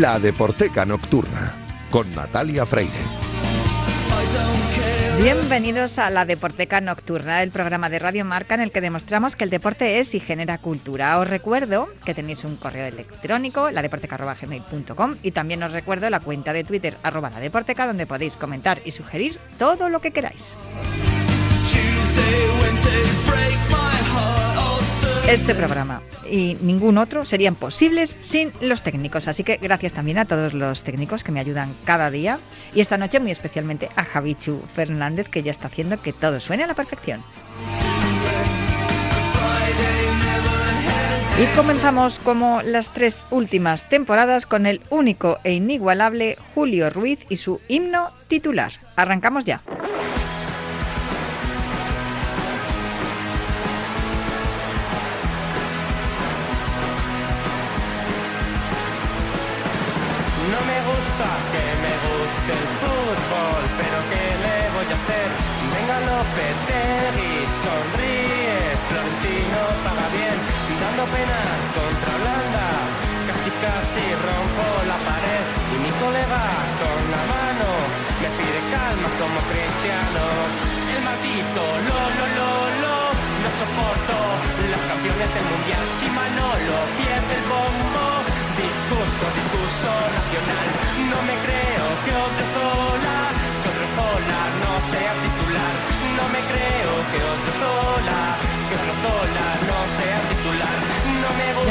La Deporteca Nocturna con Natalia Freire. Bienvenidos a la Deporteca Nocturna, el programa de Radio Marca en el que demostramos que el deporte es y genera cultura. Os recuerdo que tenéis un correo electrónico, ladeporteca.gmail.com y también os recuerdo la cuenta de Twitter, arroba la Deporteca, donde podéis comentar y sugerir todo lo que queráis. Este programa y ningún otro serían posibles sin los técnicos. Así que gracias también a todos los técnicos que me ayudan cada día. Y esta noche muy especialmente a Javichu Fernández, que ya está haciendo que todo suene a la perfección. Y comenzamos como las tres últimas temporadas con el único e inigualable Julio Ruiz y su himno titular. Arrancamos ya. Contra Holanda, casi casi rompo la pared y mi colega con la mano me pide calma como cristiano. El maldito lo lo lo lo no soporto las canciones del mundial si Manolo pierde el bombo disgusto, disgusto nacional. No me creo que Odriozola, que Odriozola no sea titular. No me creo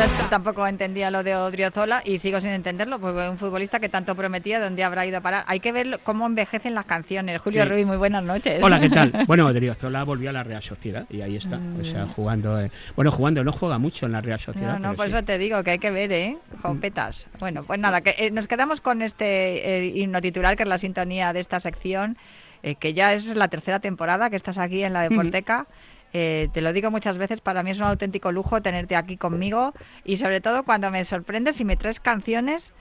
Yo tampoco entendía lo de Odriozola y sigo sin entenderlo, porque un futbolista que tanto prometía, ¿dónde habrá ido a parar? Hay que ver cómo envejecen las canciones. Julio Sí. Ruiz, muy buenas noches. Hola, ¿qué tal? Bueno, Odriozola volvió a la Real Sociedad y ahí está. O sea, jugando. eh, bueno, jugando, no juega mucho en la Real Sociedad. No, no, por sí. eso te digo que hay que ver, ¿eh? Jopetas. Bueno, pues nada, que eh, nos quedamos con este eh, himno titular, que es la sintonía de esta sección, que ya es la tercera temporada que estás aquí en la Deporteca. Eh, te lo digo muchas veces, para mí es un auténtico lujo tenerte aquí conmigo y sobre todo cuando me sorprendes y me traes canciones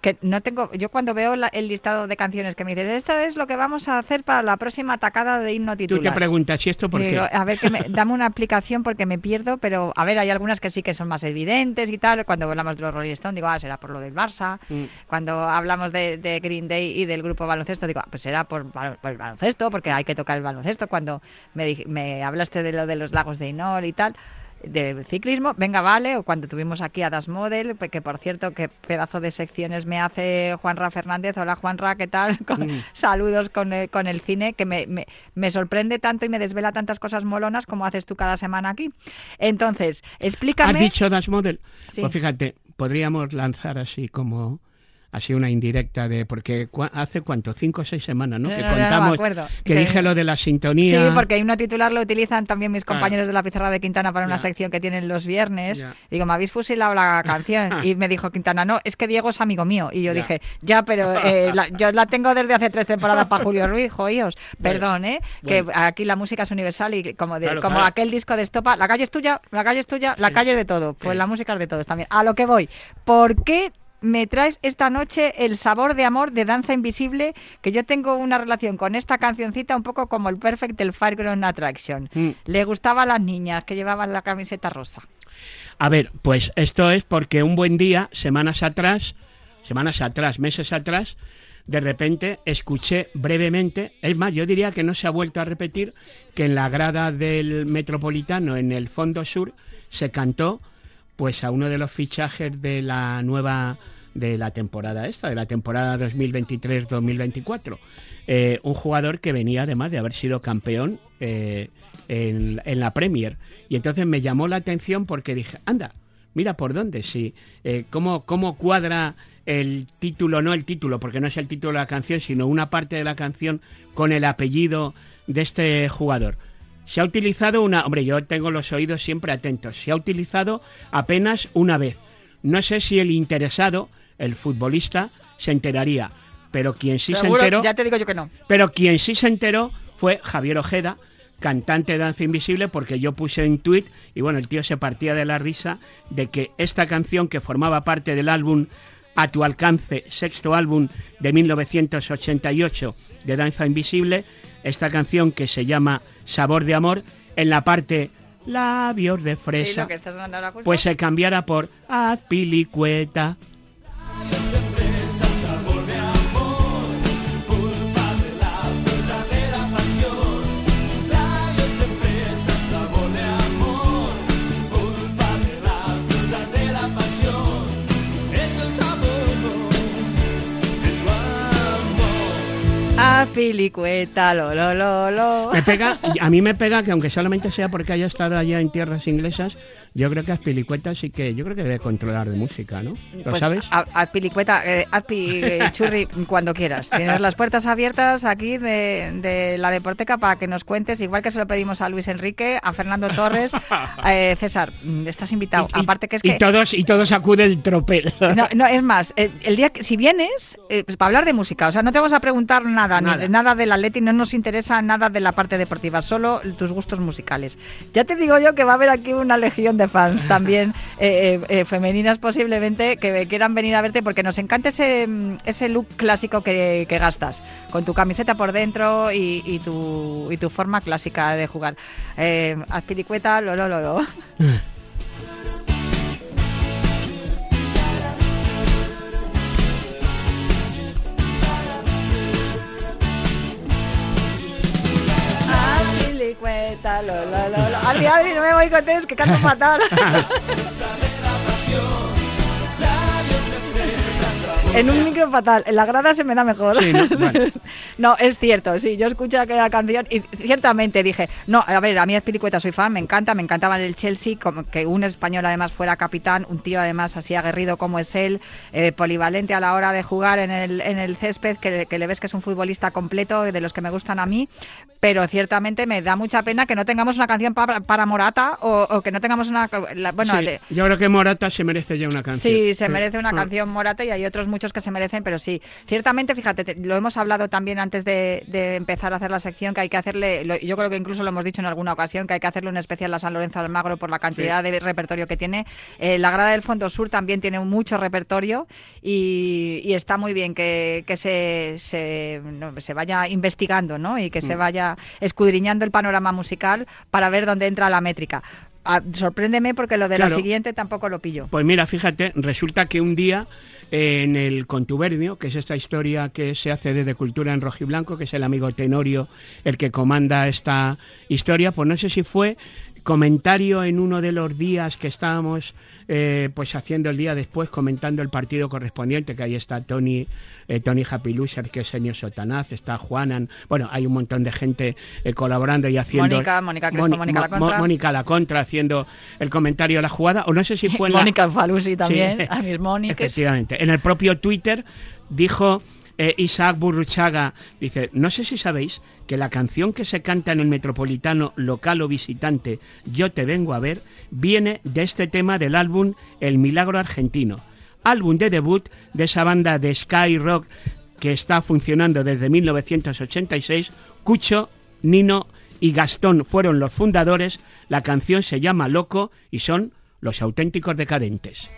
que no tengo, yo cuando veo la- el listado de canciones que me dices, esto es lo que vamos a hacer para la próxima atacada de himno Tú titular. te preguntas, ¿y esto por qué? Digo, a ver, que me- dame una aplicación porque me pierdo, pero a ver, hay algunas que sí que son más evidentes y tal. Cuando hablamos de los Rolling Stones, digo, ah, será por lo del Barça. Mm. Cuando hablamos de, de Green Day y del grupo baloncesto, digo, ah, pues será por, por el baloncesto, porque hay que tocar el baloncesto. Cuando me, me hablaste de lo de los lagos de Inol y tal del ciclismo, venga, vale, o cuando tuvimos aquí a Das Model, pe- que por cierto, qué pedazo de secciones me hace Juanra Fernández, hola Juanra, ¿qué tal? Con- Mm. Saludos con el, con el cine, que me, me, me sorprende tanto y me desvela tantas cosas molonas como haces tú cada semana aquí. Entonces, explícame... ¿Has dicho Das Model? Sí. Pues fíjate, podríamos lanzar así como así una indirecta de porque hace cuánto cinco o seis semanas no No, que no, no contamos acuerdo. que, dije lo de la sintonía Sí, porque hay una titular lo utilizan también mis Claro. compañeros de la pizarra de Quintana para una sección que tienen los viernes. Digo, me habéis fusilado la canción. y me dijo Quintana, no, es que Diego es amigo mío. Y yo dije, ya, pero eh, la- yo la tengo desde hace tres temporadas para Julio Ruiz. Bueno, Perdón, ¿eh? bueno. Que aquí la música es universal y como, de, Claro, como claro. aquel disco de Estopa, la calle es tuya, la calle es tuya, la calle es de todo. Pues Sí. la música es de todos también. A lo que voy. ¿Por qué me traes esta noche el sabor de amor de Danza Invisible, que yo tengo una relación con esta cancioncita un poco como el Perfect del Fireground Attraction. Mm. Le gustaba a las niñas que llevaban la camiseta rosa. A ver, pues esto es porque un buen día, semanas atrás, semanas atrás, meses atrás, de repente escuché brevemente, es más, yo diría que no se ha vuelto a repetir, que en la grada del Metropolitano, en el Fondo Sur, se cantó pues a uno de los fichajes de la nueva de la temporada esta, de la temporada 2023-2024. Eh, un jugador que venía además de haber sido campeón eh, en, en la Premier. Y entonces me llamó la atención porque dije, anda, mira por dónde, sí, eh, cómo, cómo cuadra el título, no el título, porque no es el título de la canción, sino una parte de la canción con el apellido de este jugador. Se ha utilizado una, hombre, yo tengo los oídos siempre atentos, se ha utilizado apenas una vez. No sé si el interesado, el futbolista, se enteraría, pero quien sí Seguro- se enteró, ya te digo yo que no. pero quien sí se enteró fue Javier Ojeda, cantante de Danza Invisible, porque yo puse en tweet y bueno, el tío se partía de la risa de que esta canción que formaba parte del álbum A tu alcance, sexto álbum de 1988 de Danza Invisible, esta canción que se llama Sabor de Amor, en la parte labios de Sí, fresa, lo que estás mandando ahora justo. pues se cambiara por Haz pilicueta. Lo, lo, lo. Me pega, a mí me pega que aunque solamente sea porque haya estado allá en tierras inglesas, yo creo que Azpilicueta sí que, yo creo que debe controlar de música, ¿no? ¿Lo Pues, sabes? Azpilicueta, eh, Azpi, eh, Churri, cuando quieras. Tienes las puertas abiertas aquí de, de la Deporteca para que nos cuentes, igual que se lo pedimos a Luis Enrique, a Fernando Torres. eh, César, mm, estás invitado. Y- Aparte que es y que... todos y todos acuden el tropel. No, no, es más, eh, el día que, si vienes, eh, pues, para hablar de música, o sea, no te vamos a preguntar nada, Nada. ni de nada del Atleti, no nos interesa nada de la parte deportiva, solo tus gustos musicales. Ya te digo yo que va a haber aquí una legión de fans también, eh, eh, eh, femeninas posiblemente, que quieran venir a verte porque nos encanta ese, mm, ese look clásico que, gastas, con tu camiseta por dentro y, y tu, y tu forma clásica de jugar. Eh, Azpilicueta, lo, lo, lo, lo. Adri, Adri, no me voy con ustedes, que canto fatal. En un micro fatal, en la grada se me da mejor. Sí, ¿no? Es cierto, sí, yo escuché aquella canción y ciertamente dije, no, a ver, a mí Azpilicueta soy fan, me encanta, me encantaba el Chelsea, como que un español además fuera capitán, un tío además así aguerrido como es él, eh, polivalente a la hora de jugar en el, en el césped, que, que le ves que es un futbolista completo, de los que me gustan a mí, pero ciertamente me da mucha pena que no tengamos una canción para, para Morata o, o que no tengamos una... la- bueno, Sí, le- yo creo que Morata se merece ya una canción. Sí, se merece una Ah. canción Morata y hay otros muchos que se merecen, pero sí. Ciertamente, fíjate, te- lo hemos hablado también antes de, de empezar a hacer la sección, que hay que hacerle, lo- yo creo que incluso lo hemos dicho en alguna ocasión, que hay que hacerle un especial a San Lorenzo Almagro por la cantidad de repertorio que tiene. Eh, la grada del Fondo Sur también tiene mucho repertorio y, y está muy bien que, que se, se, no, se vaya investigando ¿no? y que se Mm. vaya escudriñando el panorama musical para ver dónde entra la métrica. Ah, sorpréndeme porque lo de Claro. la siguiente tampoco lo pillo. Pues mira, fíjate, resulta que un día eh, en el Contubernio, que es esta historia que se hace desde Cultura en Rojiblanco, que es el amigo Tenorio el que comanda esta historia, pues no sé si fue comentario en uno de los días que estábamos eh, pues haciendo el día después, comentando el partido correspondiente, que ahí está Tony, eh, Tony Happy Loser, que es Senio Sotanaz, está Juanan, bueno, hay un montón de gente eh, colaborando y haciendo... Mónica, Mónica Crespo, Mónica Lacontra. Mo- Mónica la contra haciendo el comentario de la jugada, o no sé si fue en la... Mónica Falusi también, Sí. a mis Mónicas. Efectivamente. En el propio Twitter dijo eh, Isaac Burruchaga, dice, no sé si sabéis que la canción que se canta en el metropolitano local o visitante, Yo te vengo a ver, viene de este tema del álbum El Milagro Argentino, álbum de debut de esa banda de Sky Rock que está funcionando desde 1986, Cucho, Nino y Gastón fueron los fundadores, la canción se llama Loco y son los auténticos decadentes.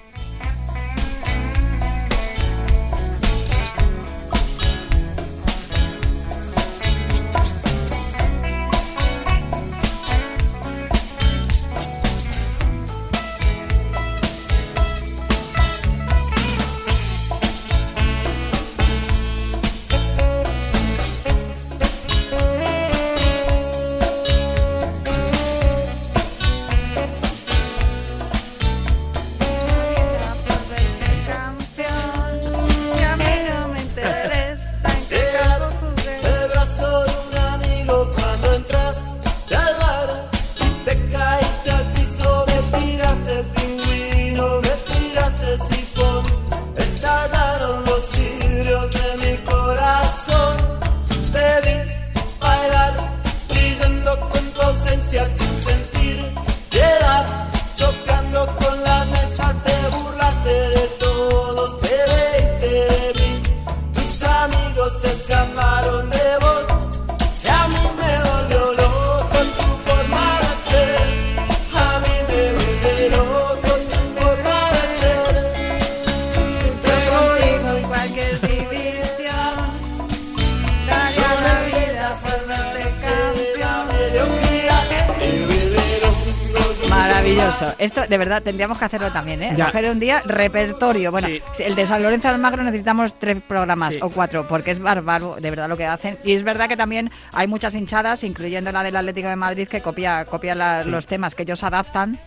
Maravilloso. Esto, de verdad, tendríamos que hacerlo también, ¿eh? Ya. Coger un día repertorio. Bueno, Sí. el de San Lorenzo Almagro necesitamos tres programas Sí. o cuatro, porque es bárbaro, de verdad, lo que hacen. Y es verdad que también hay muchas hinchadas, incluyendo la del Atlético de Madrid, que copia, copia la- los temas que ellos adaptan.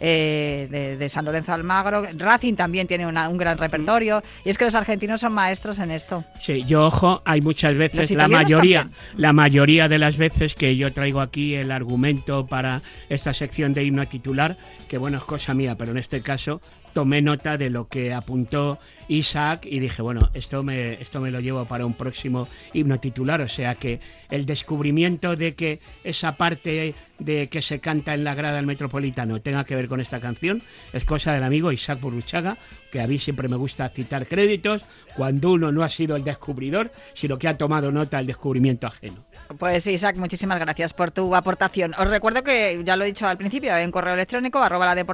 Eh, de, de San Lorenzo Almagro. Racing también tiene una- un gran repertorio. Y es que los argentinos son maestros en esto. Sí, yo ojo, hay muchas veces, la mayoría, también. la mayoría de las veces que yo traigo aquí el argumento para esta sección de himno titular, que bueno, es cosa mía, pero en este caso tomé nota de lo que apuntó Isaac y dije, bueno, esto me, esto me lo llevo para un próximo himno titular, o sea que el descubrimiento de que esa parte de que se canta en la grada del Metropolitano tenga que ver con esta canción es cosa del amigo Isaac Burruchaga, que a mí siempre me gusta citar créditos cuando uno no ha sido el descubridor, sino que ha tomado nota del descubrimiento ajeno. Pues Isaac, muchísimas gracias por tu aportación. Os recuerdo que, ya lo he dicho al principio, en correo electrónico, arroba la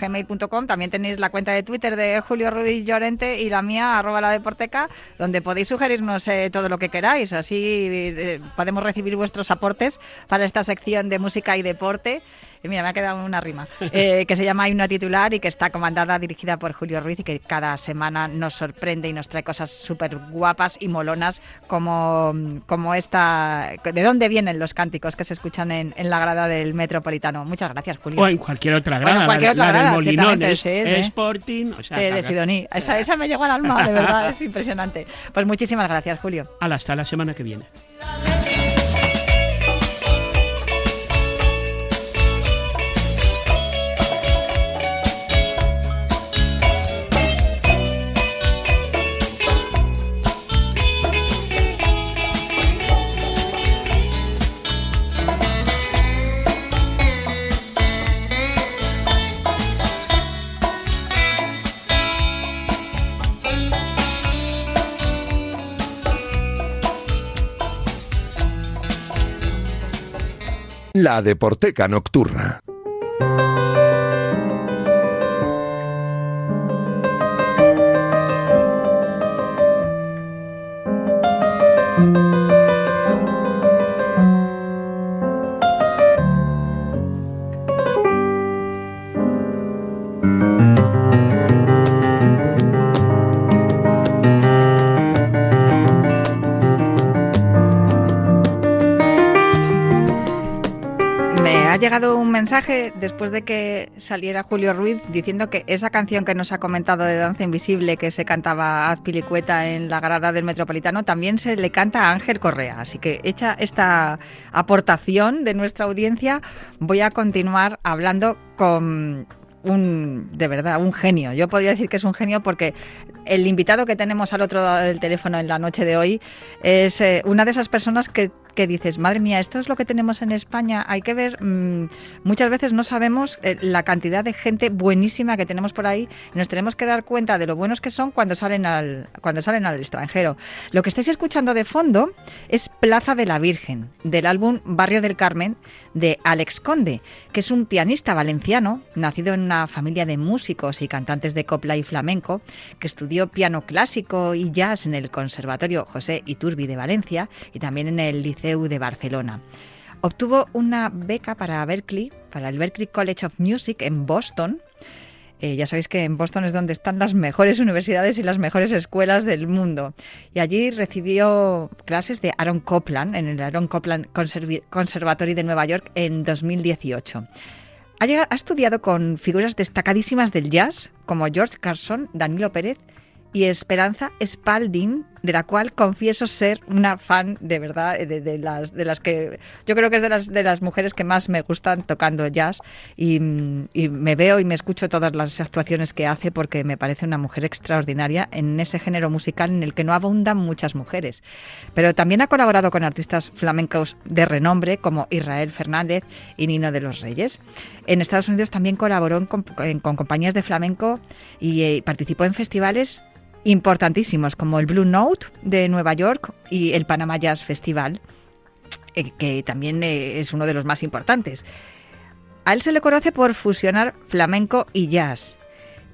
gmail.com. También tenéis la cuenta de Twitter de Julio Ruiz Llorente y la mía, arroba la deporteca, donde podéis sugerirnos eh, todo lo que queráis. Así eh, podemos recibir vuestros aportes para esta sección de música y deporte. Y mira, me ha quedado una rima, eh, que se llama Himno Titular y que está comandada, dirigida por Julio Ruiz y que cada semana nos sorprende y nos trae cosas súper guapas y molonas como, como esta... ¿De dónde vienen los cánticos que se escuchan en, en la grada del Metropolitano? Muchas gracias, Julio. O en cualquier otra Bueno, grada, en cualquier otra la grada, del Molinón, es, sí. Sporting, o sea, Sí, de Sidoní. Esa, esa me llegó al alma, de verdad, es impresionante. Pues muchísimas gracias, Julio. Hasta la semana que viene. La Deporteca Nocturna. Mensaje después de que saliera Julio Ruiz diciendo que esa canción que nos ha comentado de Danza Invisible que se cantaba Azpilicueta en la grada del Metropolitano también se le canta a Ángel Correa. Así que hecha esta aportación de nuestra audiencia, voy a continuar hablando con un, de verdad, un genio. Yo podría decir que es un genio porque el invitado que tenemos al otro lado del teléfono en la noche de hoy es eh, una de esas personas que, que dices, madre mía, esto es lo que tenemos en España. Hay que ver, mm, muchas veces no sabemos eh, la cantidad de gente buenísima que tenemos por ahí nos tenemos que dar cuenta de lo buenos que son cuando salen al, cuando salen al extranjero. Lo que estáis escuchando de fondo es Plaza de la Virgen, del álbum Barrio del Carmen de Alex Conde, que es un pianista valenciano, nacido en una familia de músicos y cantantes de copla y flamenco, que estudió piano clásico y jazz en el Conservatorio José Iturbi de Valencia y también en el De Barcelona. Obtuvo una beca para Berkeley, para el Berkeley College of Music en Boston. Eh, ya sabéis que en Boston es donde están las mejores universidades y las mejores escuelas del mundo. Y allí recibió clases de Aaron Copland en el Aaron Copland Conservatory de Nueva York en 2018. Ha, ha estudiado con figuras destacadísimas del jazz como George Carson, Danilo Pérez y Esperanza Spalding, de la cual confieso ser una fan de verdad, eh, de, de las, de las que yo creo que es de las, de las mujeres que más me gustan tocando jazz y, mm, y me veo y me escucho todas las actuaciones que hace porque me parece una mujer extraordinaria en ese género musical en el que no abundan muchas mujeres. Pero también ha colaborado con artistas flamencos de renombre como Israel Fernández y Nino de los Reyes. En Estados Unidos también colaboró en comp- en- con compañías de flamenco y eh, participó en festivales importantísimos como el Blue Note de Nueva York y el Panama Jazz Festival, eh, que también eh, es uno de los más importantes. A él se le conoce por fusionar flamenco y jazz.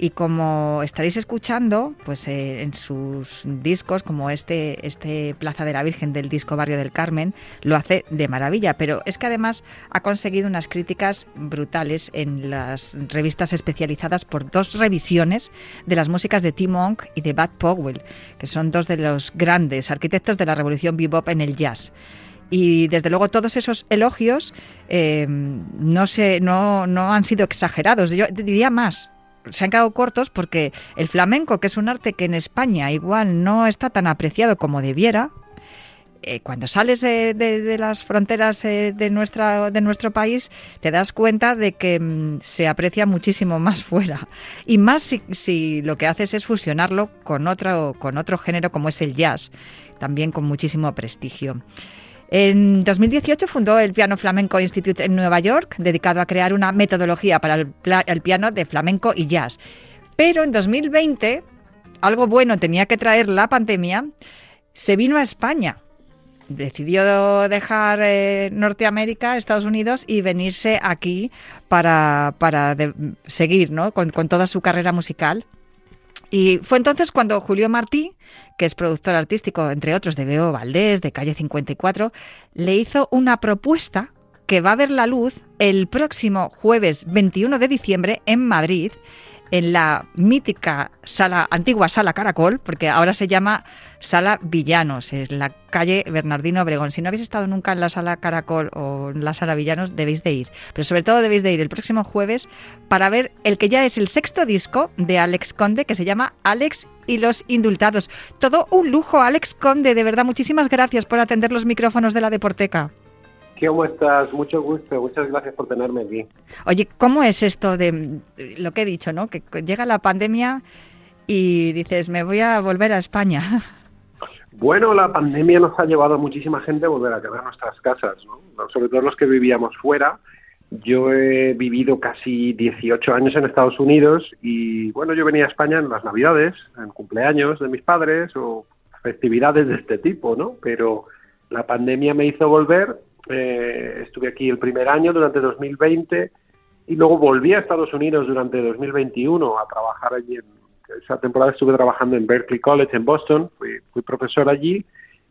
Y como estaréis escuchando, pues eh, en sus discos, como este, este Plaza de la Virgen del disco Barrio del Carmen, lo hace de maravilla. Pero es que además ha conseguido unas críticas brutales en las revistas especializadas por dos revisiones de las músicas de Tim Monk y de Bud Powell, que son dos de los grandes arquitectos de la revolución bebop en el jazz. Y desde luego todos esos elogios eh, no, se, no, no han sido exagerados. Yo diría más, se han quedado cortos porque el flamenco, que es un arte que en España igual no está tan apreciado como debiera, eh, cuando sales de, las fronteras eh, de, nuestra, de nuestro país, te das cuenta de que mm, se aprecia muchísimo más fuera. Y más si, si lo que haces es fusionarlo con otro, con otro género como es el jazz, también con muchísimo prestigio. En 2018 fundó el Piano Flamenco Institute en Nueva York, dedicado a crear una metodología para el, el piano de flamenco y jazz. Pero en 2020, algo bueno tenía que traer la pandemia, se vino a España. Decidió dejar eh, Norteamérica, Estados Unidos y venirse aquí para, seguir ¿no? con toda su carrera musical. Y fue entonces cuando Julio Martí, que es productor artístico, entre otros, de Beo Valdés, de Calle 54, le hizo una propuesta que va a ver la luz el próximo jueves 21 de diciembre en Madrid, en la mítica sala, antigua sala Caracol, porque ahora se llama Sala Villanos, es la calle Bernardino Obregón. Si no habéis estado nunca en la sala Caracol o en la sala Villanos, debéis de ir. Pero sobre todo debéis de ir el próximo jueves para ver el que ya es el sexto disco de Alex Conde, que se llama Alex y los Indultados. Todo un lujo, Alex Conde, de verdad. Muchísimas gracias por atender los micrófonos de la Deporteca. ¿Cómo estás? Mucho gusto. Muchas gracias por tenerme aquí. Oye, ¿cómo es esto de lo que he dicho, no? Que llega la pandemia y dices, me voy a volver a España. Bueno, la pandemia nos ha llevado a muchísima gente a volver a quedar nuestras casas, ¿no? sobre todo los que vivíamos fuera. Yo he vivido casi 18 años en Estados Unidos y bueno, yo venía a España en las Navidades, en cumpleaños de mis padres o festividades de este tipo, ¿no? Pero la pandemia me hizo volver. Eh, estuve aquí el primer año durante 2020 y luego volví a Estados Unidos durante 2021 a trabajar allí. En, esa temporada estuve trabajando en Berkeley College en Boston, fui, profesor allí,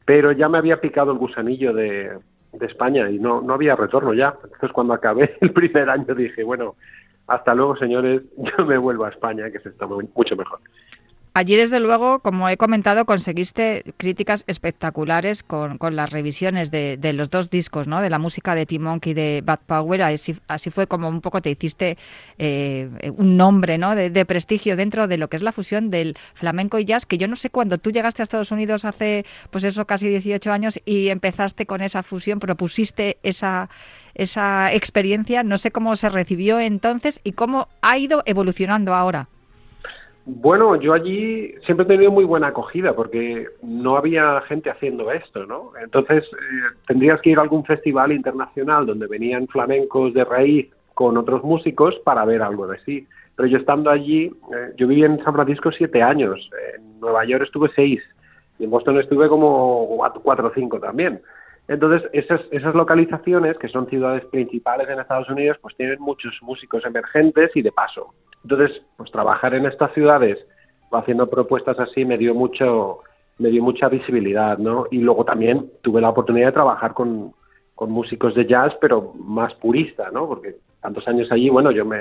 pero ya me había picado el gusanillo de, de España y no, no había retorno ya. Entonces cuando acabé el primer año dije, bueno, hasta luego señores, yo me vuelvo a España, que se está muy- mucho mejor. Allí, desde luego, como he comentado, conseguiste críticas espectaculares con, con las revisiones de, de los dos discos, ¿no? De la música de Tim Monk y de Bad Power. Así, fue como un poco te hiciste eh, un nombre, ¿no? De, prestigio dentro de lo que es la fusión del flamenco y jazz, que yo no sé cuándo tú llegaste a Estados Unidos hace, pues eso, casi 18 años y empezaste con esa fusión, propusiste esa esa experiencia, no sé cómo se recibió entonces y cómo ha ido evolucionando ahora. Bueno, yo allí siempre he tenido muy buena acogida porque no había gente haciendo esto, ¿no? Entonces eh, tendrías que ir a algún festival internacional donde venían flamencos de raíz con otros músicos para ver algo de sí. Pero yo estando allí, eh, yo viví en San Francisco siete años, en Nueva York estuve seis y en Boston estuve como cuatro o cinco también. Entonces, esas, esas localizaciones, que son ciudades principales en Estados Unidos, pues tienen muchos músicos emergentes y de paso. Entonces, pues trabajar en estas ciudades haciendo propuestas así me dio mucho me dio mucha visibilidad, ¿no? Y luego también tuve la oportunidad de trabajar con, con músicos de jazz, pero más purista, ¿no? Porque tantos años allí, bueno, yo me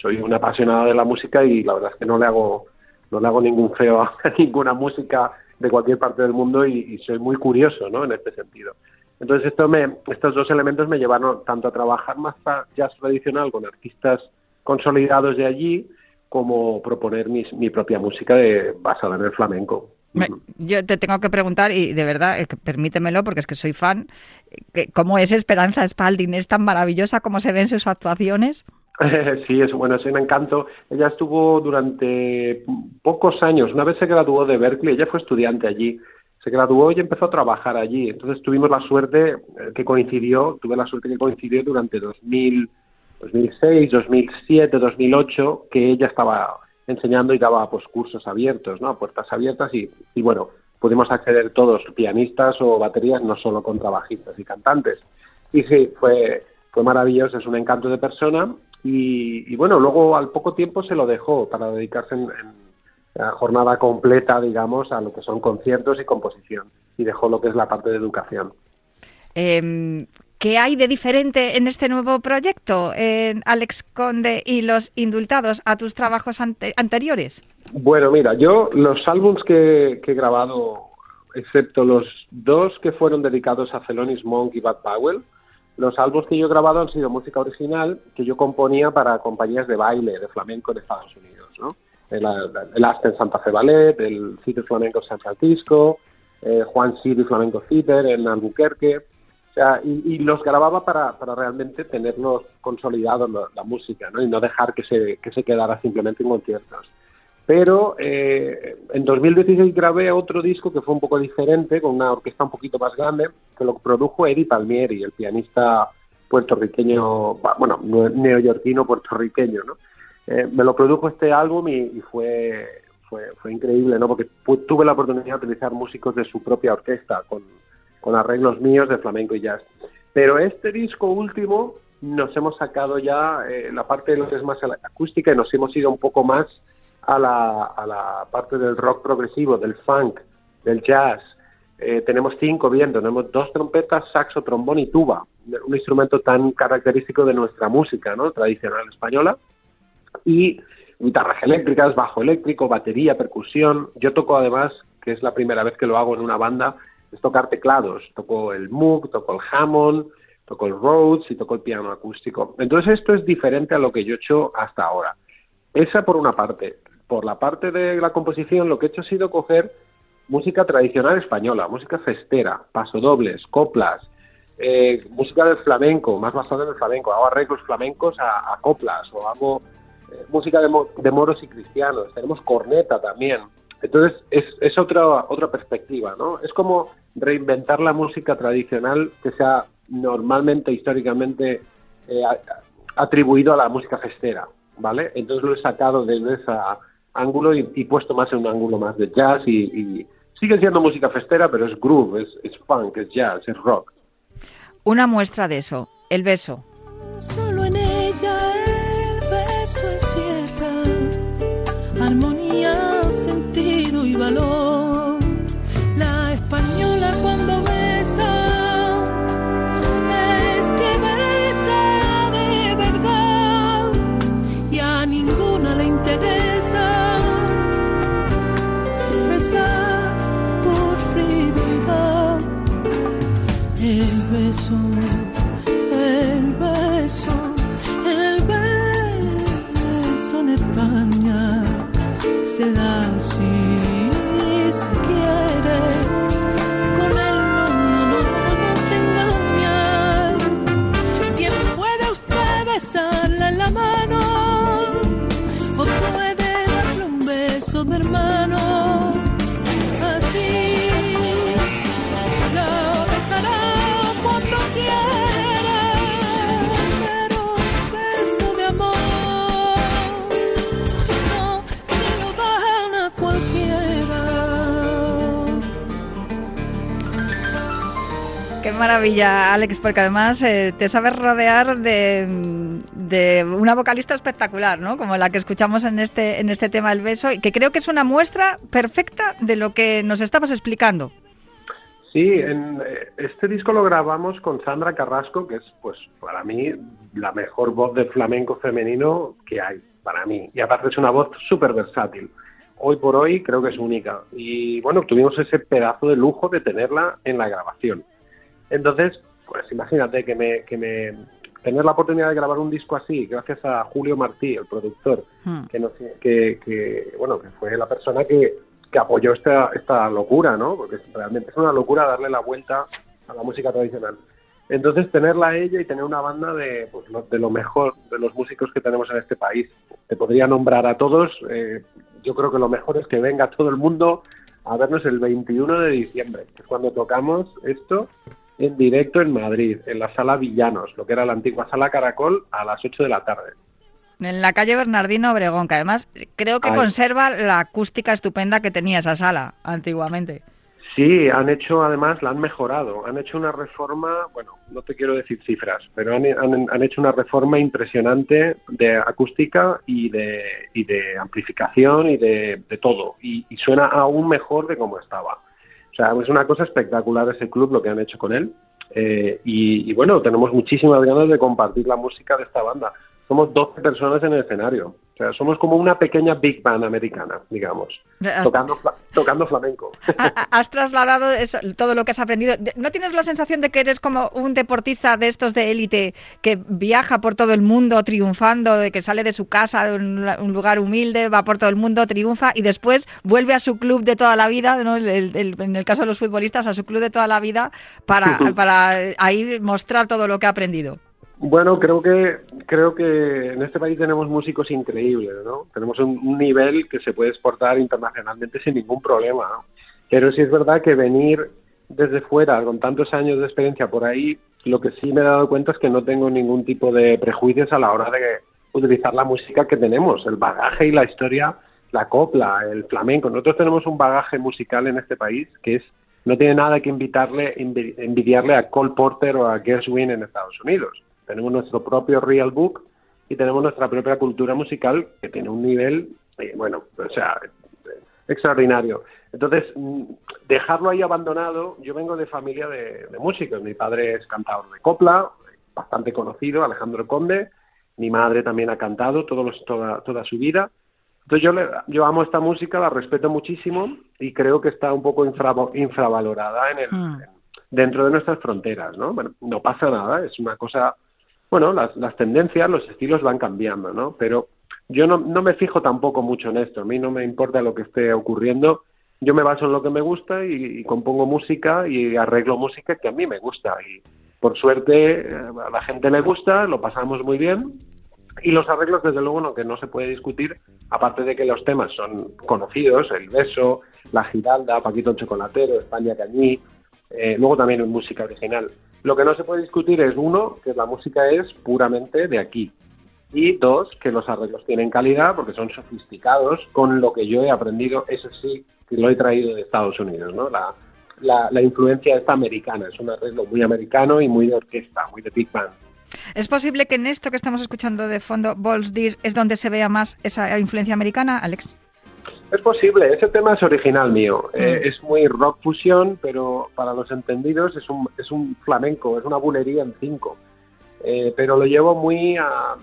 soy un apasionado de la música y la verdad es que no le hago no le hago ningún feo a ninguna música de cualquier parte del mundo y, soy muy curioso, ¿no? En este sentido. Entonces esto me, estos dos elementos me llevaron tanto a trabajar más jazz tradicional con artistas consolidados de allí, como proponer mi propia música de, basada en el flamenco. Me- yo te tengo que preguntar, y de verdad, permítemelo, porque es que soy fan, eh, ¿cómo es Esperanza Spalding? ¿Es tan maravillosa como se ven sus actuaciones? Sí, es bueno, es un encanto. Ella estuvo durante pocos años, una vez se graduó de Berkeley, ella fue estudiante allí, se graduó y empezó a trabajar allí. Entonces tuvimos la suerte eh, que coincidió, tuve la suerte que coincidió durante 2000, 2006, 2007, 2008, que ella estaba enseñando y daba pues cursos abiertos, ¿no? Puertas abiertas y, y bueno, pudimos acceder todos, pianistas o baterías, no solo contrabajistas y cantantes. Y sí, fue, fue maravilloso, es un encanto de persona y, y bueno, luego al poco tiempo se lo dejó para dedicarse en, en a jornada completa, digamos, a lo que son conciertos y composición y dejó lo que es la parte de educación. Eh, ¿Qué hay de diferente en este nuevo proyecto, en Alex Conde y los indultados, a tus trabajos ante- anteriores? Bueno, mira, yo los álbums que, que he grabado excepto los dos que fueron dedicados a Thelonious Monk y Bud Powell, los álbumes que yo he grabado han sido música original que yo componía para compañías de baile, de flamenco de Estados Unidos, ¿no? El, el Aspen Santa Fe Ballet, el Theater Flamenco San Francisco, eh, Juan City Flamenco Theater en Albuquerque, o sea, y, los grababa para, para realmente tenerlos consolidados la, la música, ¿no? Y no dejar que se, que se quedara simplemente en conciertos. Pero eh, en 2016 grabé otro disco que fue un poco diferente, con una orquesta un poquito más grande, que lo produjo Eddie Palmieri, el pianista puertorriqueño, bueno, neoyorquino puertorriqueño, ¿no? Eh, me lo produjo este álbum y, y fue, fue, fue increíble, ¿no? Porque tuve la oportunidad de utilizar músicos de su propia orquesta, con, con arreglos míos de flamenco y jazz. Pero este disco último nos hemos sacado ya eh, la parte de lo que es más acústica y nos hemos ido un poco más a la, a la parte del rock progresivo, del funk, del jazz. Eh, tenemos cinco bien, tenemos dos trompetas, saxo, trombón y tuba, un instrumento tan característico de nuestra música ¿no? tradicional española. Y guitarras eléctricas, bajo eléctrico, batería, percusión. Yo toco además, que es la primera vez que lo hago en una banda, es tocar teclados. Toco el Moog, toco el Hammond, toco el Rhodes y toco el piano acústico. Entonces esto es diferente a lo que yo he hecho hasta ahora. Esa por una parte. Por la parte de la composición, lo que he hecho ha sido coger música tradicional española, música festera, pasodobles, coplas, eh, música del flamenco, más basada en el flamenco. Hago arreglos flamencos a, coplas o hago eh, música de, mo- de moros y cristianos. Tenemos corneta también. Entonces es, otra, otra perspectiva, ¿no? Es como reinventar la música tradicional que se ha normalmente, históricamente, eh, atribuido a la música festera, ¿vale? Entonces lo he sacado desde ese ángulo y, y puesto más en un ángulo más de jazz y, y sigue siendo música festera, pero es groove, es, es funk, es jazz, es rock. Una muestra de eso, el beso. Maravilla, Alex, porque además eh, te sabes rodear de, una vocalista espectacular, ¿no? Como la que escuchamos en este, en este tema del beso, y que creo que es una muestra perfecta de lo que nos estabas explicando. Sí, en, eh, este disco lo grabamos con Sandra Carrasco, que es, pues, para mí, la mejor voz de flamenco femenino que hay, para mí. Y aparte es una voz súper versátil. Hoy por hoy creo que es única. Y bueno, tuvimos ese pedazo de lujo de tenerla en la grabación. Entonces, pues imagínate que me, que me tener la oportunidad de grabar un disco así, gracias a Julio Martí, el productor, Hmm. que, nos- que, que, bueno, que fue la persona que, que apoyó esta, esta locura, ¿no? Porque realmente es una locura darle la vuelta a la música tradicional. Entonces, tenerla a ella y tener una banda de, pues, lo, de lo mejor, de los músicos que tenemos en este país. Te podría nombrar a todos. eh, yo creo que lo mejor es que venga todo el mundo a vernos el 21 de diciembre, que es cuando tocamos esto en directo en Madrid, en la sala Villanos, lo que era la antigua sala Caracol, a las 8 de la tarde. En la calle Bernardino Obregón, que además creo que conserva la acústica estupenda que tenía esa sala antiguamente. Sí, han hecho, además, la han mejorado. Han hecho una reforma, bueno, no te quiero decir cifras, pero han, han- han hecho una reforma impresionante de acústica y de, y de amplificación y de, de todo. Y, y suena aún mejor de como estaba. O sea, es una cosa espectacular ese club, lo que han hecho con él. Eh, y, y bueno, tenemos muchísimas ganas de compartir la música de esta banda. Somos 12 personas en el escenario. O sea, somos como una pequeña big band americana, digamos, tocando, fla- tocando flamenco. Ha- ha- Has trasladado eso- todo lo que has aprendido. ¿No tienes la sensación de que eres como un deportista de estos de élite que viaja por todo el mundo triunfando, de que sale de su casa, de un, un lugar humilde, va por todo el mundo, triunfa y después vuelve a su club de toda la vida, ¿no? El- en el caso de los futbolistas, a su club de toda la vida para, para ahí mostrar todo lo que ha aprendido? Bueno, creo que creo que en este país tenemos músicos increíbles, ¿no? Tenemos un, nivel que se puede exportar internacionalmente sin ningún problema, ¿no? Pero sí es verdad que venir desde fuera con tantos años de experiencia por ahí, lo que sí me he dado cuenta es que no tengo ningún tipo de prejuicios a la hora de utilizar la música que tenemos, el bagaje y la historia, la copla, el flamenco. Nosotros tenemos un bagaje musical en este país que es no tiene nada que invitarle, envi- envidiarle a Cole Porter o a Gershwin en Estados Unidos. Tenemos nuestro propio real book y tenemos nuestra propia cultura musical que tiene un nivel, eh, bueno, o sea, extraordinario. Entonces, mm, dejarlo ahí abandonado, yo vengo de familia de, de músicos. Mi padre es cantador de copla, bastante conocido, Alejandro Conde. Mi madre también ha cantado todos toda, toda su vida. Entonces yo, le- yo amo esta música, la respeto muchísimo y creo que está un poco infra- infravalorada en el, Hmm. dentro de nuestras fronteras, ¿no? Bueno, no pasa nada, es una cosa, bueno, las, las tendencias, los estilos van cambiando, ¿no? Pero yo no, me fijo tampoco mucho en esto, a mí no me importa lo que esté ocurriendo, yo me baso en lo que me gusta y, y compongo música y arreglo música que a mí me gusta y por suerte eh, a la gente le gusta, lo pasamos muy bien y los arreglos, desde luego, no, que no se puede discutir, aparte de que los temas son conocidos, El Beso, La Giralda, Paquito el Chocolatero, España Cañí, eh, luego también en música original. Lo que no se puede discutir es, uno, que la música es puramente de aquí, y dos, que los arreglos tienen calidad porque son sofisticados con lo que yo he aprendido, eso sí, que lo he traído de Estados Unidos, ¿no? La, la, la influencia esta americana, es un arreglo muy americano y muy de orquesta, muy de big band. ¿Es posible que en esto que estamos escuchando de fondo, Balls Deer, es donde se vea más esa influencia americana, Alex? Es posible, ese tema es original mío. Eh, Mm. es muy rock fusión, pero para los entendidos es un, es un flamenco, es una bulería en cinco. Eh, pero lo llevo muy a,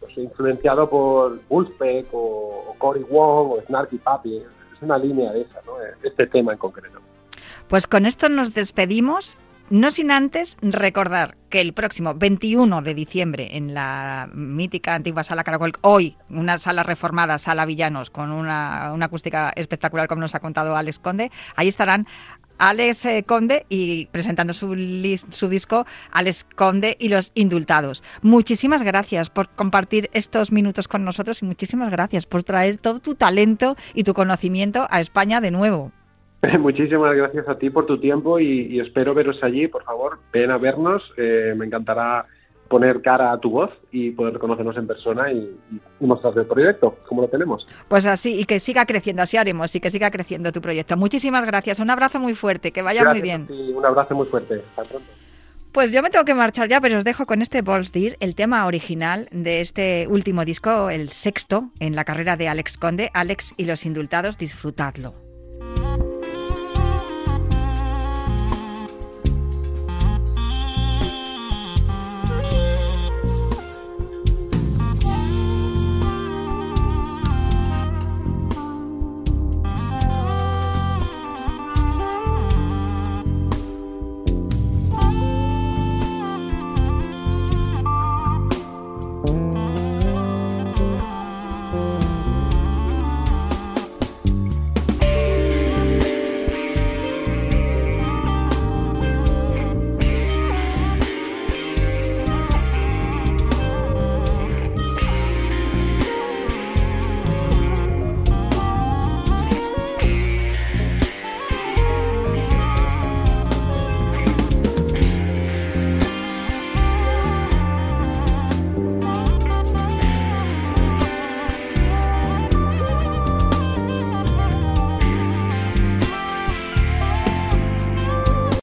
pues, influenciado por Wolfpack o, o Cory Wong o Snarky Papi. Es una línea de esa, ¿no? Este tema en concreto. Pues con esto nos despedimos, no sin antes recordar que el próximo 21 de diciembre en la mítica antigua sala Caracol, hoy una sala reformada, sala Villanos, con una, una acústica espectacular como nos ha contado Alex Conde, ahí estarán Alex eh, Conde y presentando su, su disco Alex Conde y los indultados. Muchísimas gracias por compartir estos minutos con nosotros y muchísimas gracias por traer todo tu talento y tu conocimiento a España de nuevo. Muchísimas gracias a ti por tu tiempo y, y espero veros allí. Por favor, ven a vernos. Eh, me encantará poner cara a tu voz y poder conocernos en persona y, y mostrarte el proyecto, como lo tenemos. Pues así, y que siga creciendo, así haremos, y que siga creciendo tu proyecto. Muchísimas gracias, un abrazo muy fuerte, que vaya muy bien. ti, un abrazo muy fuerte. Hasta pronto. Pues yo me tengo que marchar ya, pero os dejo con este Balls Deer, el tema original de este último disco, el sexto en la carrera de Alex Conde, Alex y los indultados, disfrutadlo.